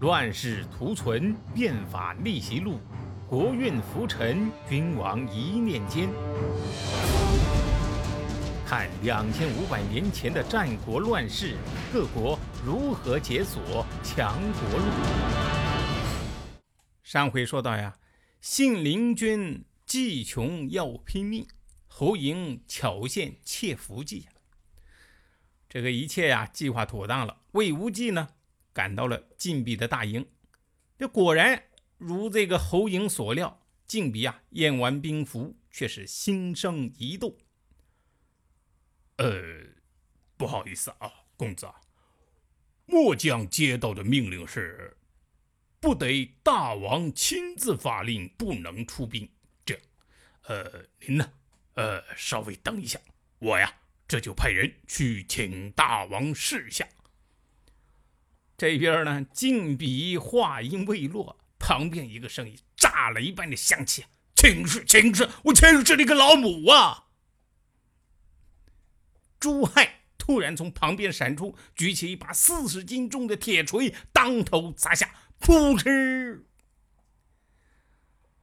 乱世图存，变法逆袭录，国运浮沉，君王一念间。看两千五百年前的战国乱世，各国如何解锁强国路。上回说到呀，信陵君计穷要拼命，侯嬴巧献窃符计。这个一切呀，计划妥当了，魏无忌呢？赶到了晋鄙的大营，这果然如这个侯嬴所料，晋鄙啊验完兵符，却是心生疑窦。呃，不好意思啊，公子啊，末将接到的命令是，不得大王亲自发令，不能出兵。这，呃，您呢？呃，稍微等一下，我呀这就派人去请大王示下。这边呢，晋鄙话音未落，旁边一个声音炸雷般的响起：“请示，请示，我请示你个老母啊！”朱亥突然从旁边闪出，举起一把四十斤重的铁锤，当头砸下，噗嗤！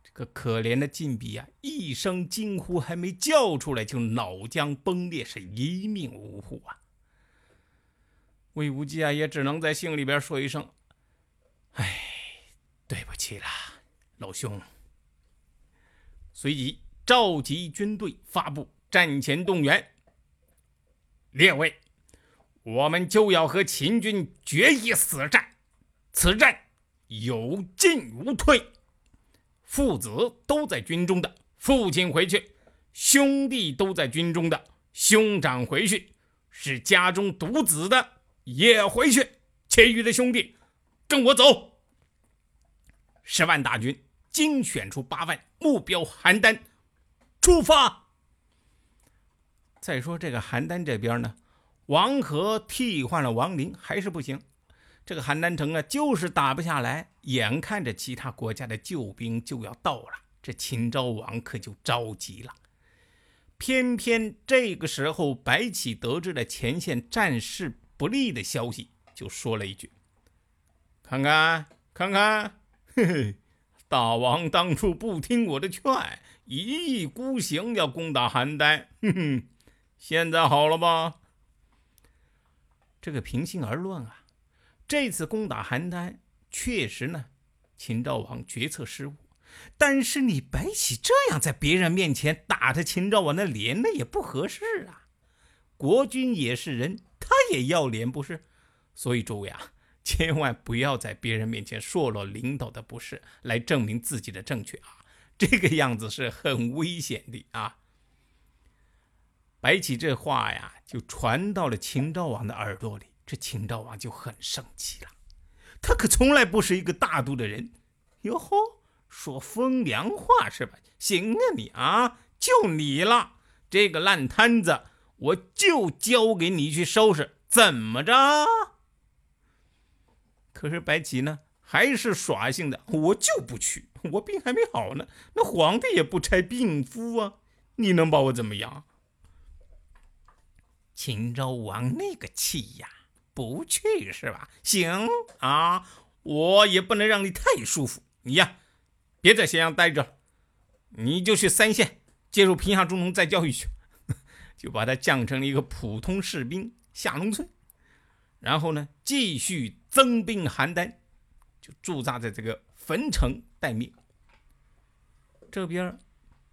这个可怜的晋鄙啊，一声惊呼还没叫出来，就脑浆崩裂，是一命呜呼啊！魏无忌啊，也只能在信里边说一声：“哎，对不起啦，老兄。”随即召集军队，发布战前动员：“列位，我们就要和秦军决一死战，此战有进无退。父子都在军中的，父亲回去；兄弟都在军中的，兄长回去；是家中独子的。”也回去，其余的兄弟跟我走。十万大军精选出八万，目标邯郸，出发。再说这个邯郸这边呢，王和替换了王陵，还是不行。这个邯郸城啊，就是打不下来。眼看着其他国家的救兵就要到了，这秦昭王可就着急了。偏偏这个时候，白起得知了前线战事。不利的消息，就说了一句：“看看，看看，嘿嘿，大王当初不听我的劝，一意孤行要攻打邯郸，哼哼，现在好了吧？这个平心而论啊，这次攻打邯郸，确实呢，秦昭王决策失误。但是你白起这样在别人面前打他秦昭王的脸，那也不合适啊。国君也是人。”他也要脸不是？所以诸位啊，千万不要在别人面前说了领导的不是，来证明自己的正确啊！这个样子是很危险的啊！白起这话呀，就传到了秦昭王的耳朵里，这秦昭王就很生气了。他可从来不是一个大度的人，哟吼，说风凉话是吧？行啊，你啊，就你了，这个烂摊子。我就交给你去收拾，怎么着？可是白起呢，还是耍性的，我就不去，我病还没好呢。那皇帝也不差病夫啊，你能把我怎么样？秦昭王那个气呀，不去是吧？行啊，我也不能让你太舒服。你呀，别在咸阳待着，你就去三县接受贫下中农再教育去。就把他降成了一个普通士兵，下农村，然后呢，继续增兵邯郸，就驻扎在这个汾城待命。这边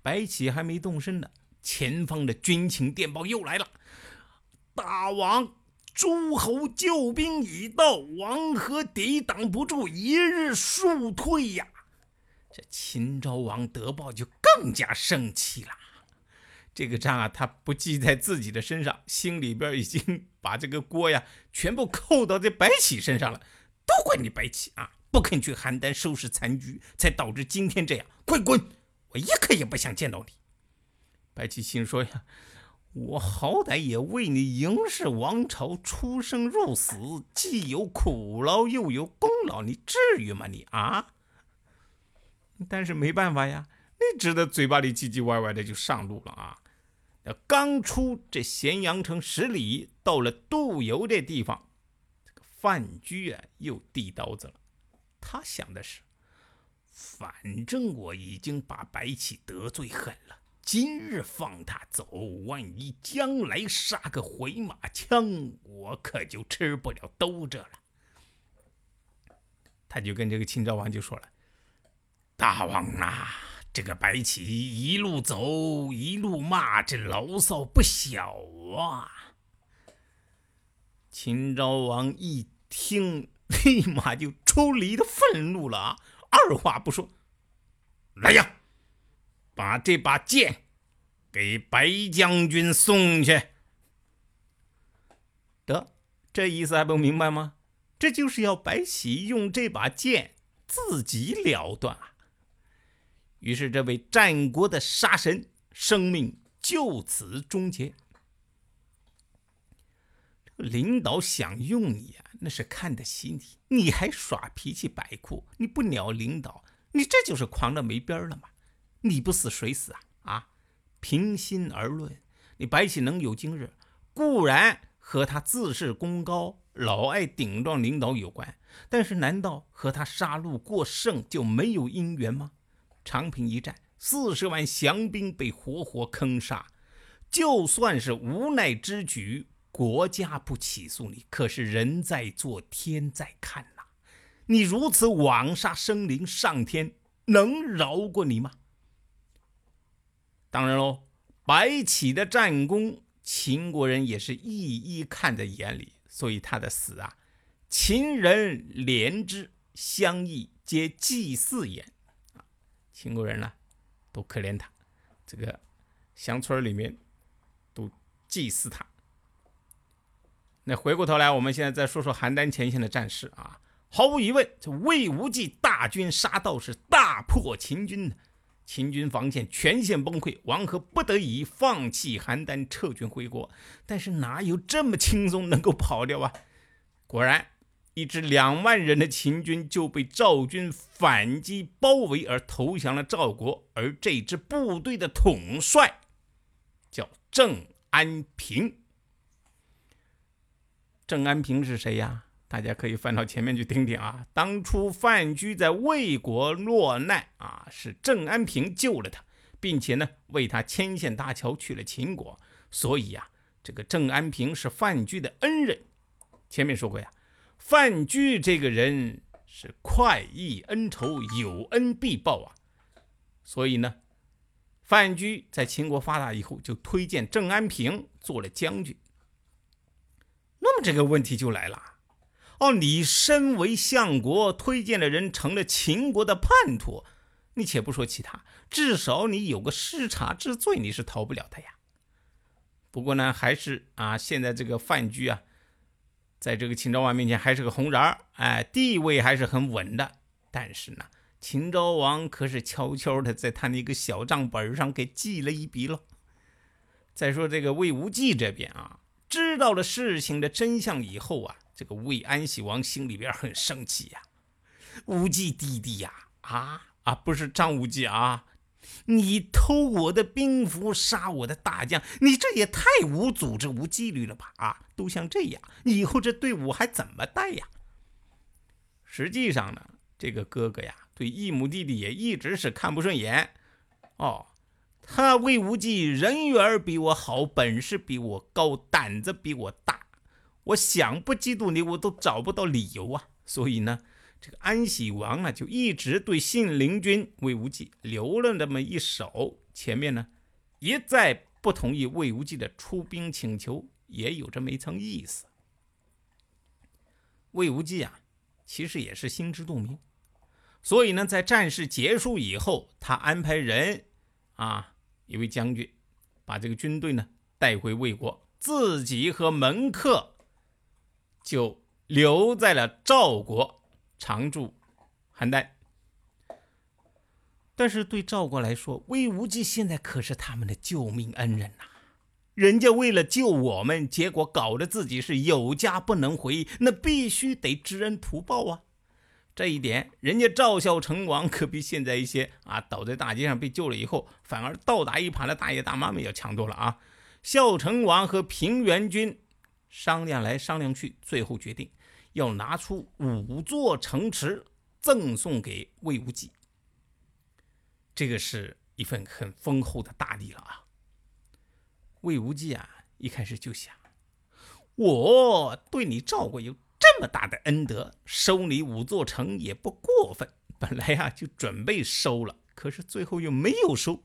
白起还没动身呢，前方的军情电报又来了：大王，诸侯救兵已到，王和抵挡不住，一日速退呀！这秦昭王得报就更加生气了。这个账啊，他不记在自己的身上，心里边已经 把这个锅呀全部扣到这白起身上了。都怪你白起啊，不肯去邯郸收拾残局，才导致今天这样。快滚！我一刻也不想见到你。白起心说呀，我好歹也为你嬴氏王朝出生入死，既有苦劳又有功劳，你至于吗你啊？但是没办法呀，那只得嘴巴里唧唧歪歪的就上路了啊。那刚出这咸阳城十里，到了杜游这地方，这个范雎啊又递刀子了。他想的是，反正我已经把白起得罪狠了，今日放他走，万一将来杀个回马枪，我可就吃不了兜着了。他就跟这个秦昭王就说了：“大王啊，这个白起一路走一路骂，这牢骚不小啊。”秦昭王一听，立马就出离的愤怒了啊！二话不说，来呀，把这把剑给白将军送去。得，这意思还不明白吗？这就是要白起用这把剑自己了断啊！于是，这位战国的杀神生命就此终结。领导想用你啊，那是看得起你，你还耍脾气摆酷，你不鸟领导，你这就是狂的没边了嘛！你不死谁死啊？啊！平心而论，你白起能有今日，固然和他自恃功高、老爱顶撞领导有关，但是难道和他杀戮过剩就没有因缘吗？长平一战，四十万降兵被活活坑杀，就算是无奈之举。国家不起诉你，可是人在做，天在看呐！你如此枉杀生灵，上天能饶过你吗？当然喽，白起的战功，秦国人也是一一看在眼里，所以他的死啊，秦人怜之，相异皆祭祀焉。秦国人呢，都可怜他，这个乡村里面都祭祀他。那回过头来，我们现在再说说邯郸前线的战事啊。毫无疑问，这魏无忌大军杀到，是大破秦军秦军防线全线崩溃，王和不得已放弃邯郸，撤军回国。但是哪有这么轻松能够跑掉啊？果然，一支两万人的秦军就被赵军反击包围而投降了赵国。而这支部队的统帅叫郑安平。郑安平是谁呀？大家可以翻到前面去听听啊。当初范雎在魏国落难啊，是郑安平救了他，并且呢为他牵线搭桥去了秦国。所以呀，这个郑安平是范雎的恩人。前面说过呀，范雎这个人是快意恩仇，有恩必报啊。所以呢，范雎在秦国发达以后，就推荐郑安平做了将军。那么这个问题就来了，哦，你身为相国，推荐的人成了秦国的叛徒，你且不说其他，至少你有个失察之罪，你是逃不了的呀。不过呢，还是啊，现在这个范雎啊，在这个秦昭王面前还是个红人儿，哎，地位还是很稳的。但是呢，秦昭王可是悄悄的在他那个小账本上给记了一笔了。再说这个魏无忌这边啊。知道了事情的真相以后啊，这个魏安喜王心里边很生气呀。无忌弟弟呀，啊啊，不是张无忌啊，你偷我的兵符，杀我的大将，你这也太无组织、无纪律了吧？啊，都像这样，以后这队伍还怎么带呀？实际上呢，这个哥哥呀，对义母弟弟也一直是看不顺眼。哦。他魏无忌人缘比我好，本事比我高，胆子比我大，我想不嫉妒你，我都找不到理由啊！所以呢，这个安喜王呢，就一直对信陵君魏无忌留了那么一手，前面呢，一再不同意魏无忌的出兵请求，也有这么一层意思。魏无忌啊，其实也是心知肚明，所以呢，在战事结束以后，他安排人啊。一位将军把这个军队呢带回魏国，自己和门客就留在了赵国，常驻邯郸。但是对赵国来说，魏无忌现在可是他们的救命恩人呐！人家为了救我们，结果搞得自己是有家不能回，那必须得知恩图报啊！这一点，人家赵孝成王可比现在一些啊倒在大街上被救了以后，反而倒打一耙的大爷大妈们要强多了啊！孝成王和平原君商量来商量去，最后决定要拿出五座城池，赠送给魏无忌。这个是一份很丰厚的大礼了啊！魏无忌啊，一开始就想，我对你赵国有这么大的恩德，收你五座城也不过分。本来呀就准备收了，可是最后又没有收，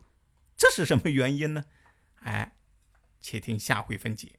这是什么原因呢？哎，且听下回分解。